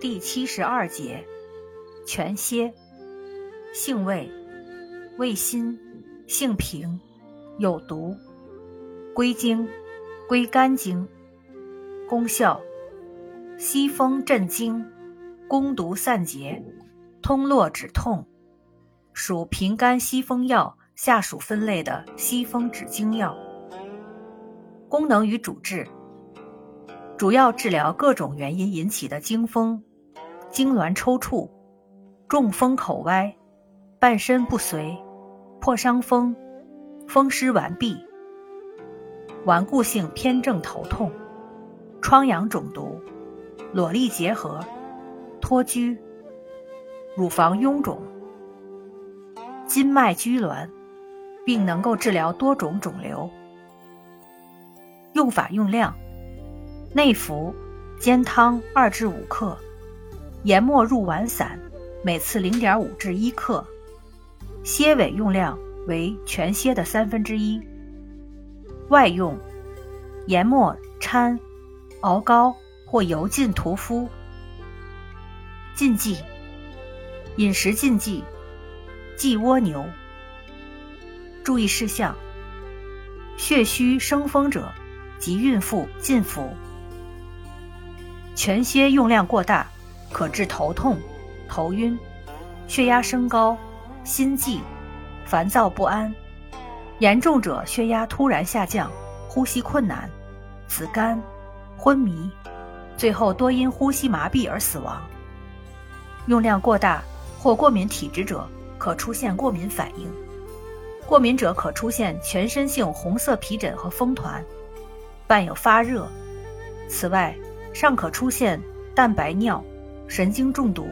第七十二节，全蝎，性味，味辛，性平，有毒，归经，归肝经。功效，西风镇惊，攻毒散结，通络止痛，属平肝息风药下属分类的西风止惊药。功能与主治。主要治疗各种原因引起的惊风、痉挛抽搐、中风口歪、半身不遂、破伤风、风湿顽痹、顽固性偏正头痛、疮疡肿毒、裸力结核、脱疽、乳房臃肿、筋脉拘挛，并能够治疗多种肿瘤。用法用量。内服，煎汤二至五克，研末入丸散，每次零点五至一克。蝎尾用量为全蝎的三分之一。外用，研末掺，熬膏或油浸涂敷。禁忌：饮食禁忌，忌蜗牛。注意事项：血虚生风者及孕妇禁服。全蝎用量过大，可致头痛、头晕、血压升高、心悸、烦躁不安；严重者血压突然下降、呼吸困难、紫绀、昏迷，最后多因呼吸麻痹而死亡。用量过大或过敏体质者，可出现过敏反应。过敏者可出现全身性红色皮疹和风团，伴有发热。此外，尚可出现蛋白尿、神经中毒，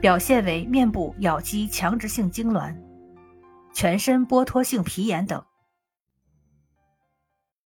表现为面部咬肌强直性痉挛、全身剥脱性皮炎等。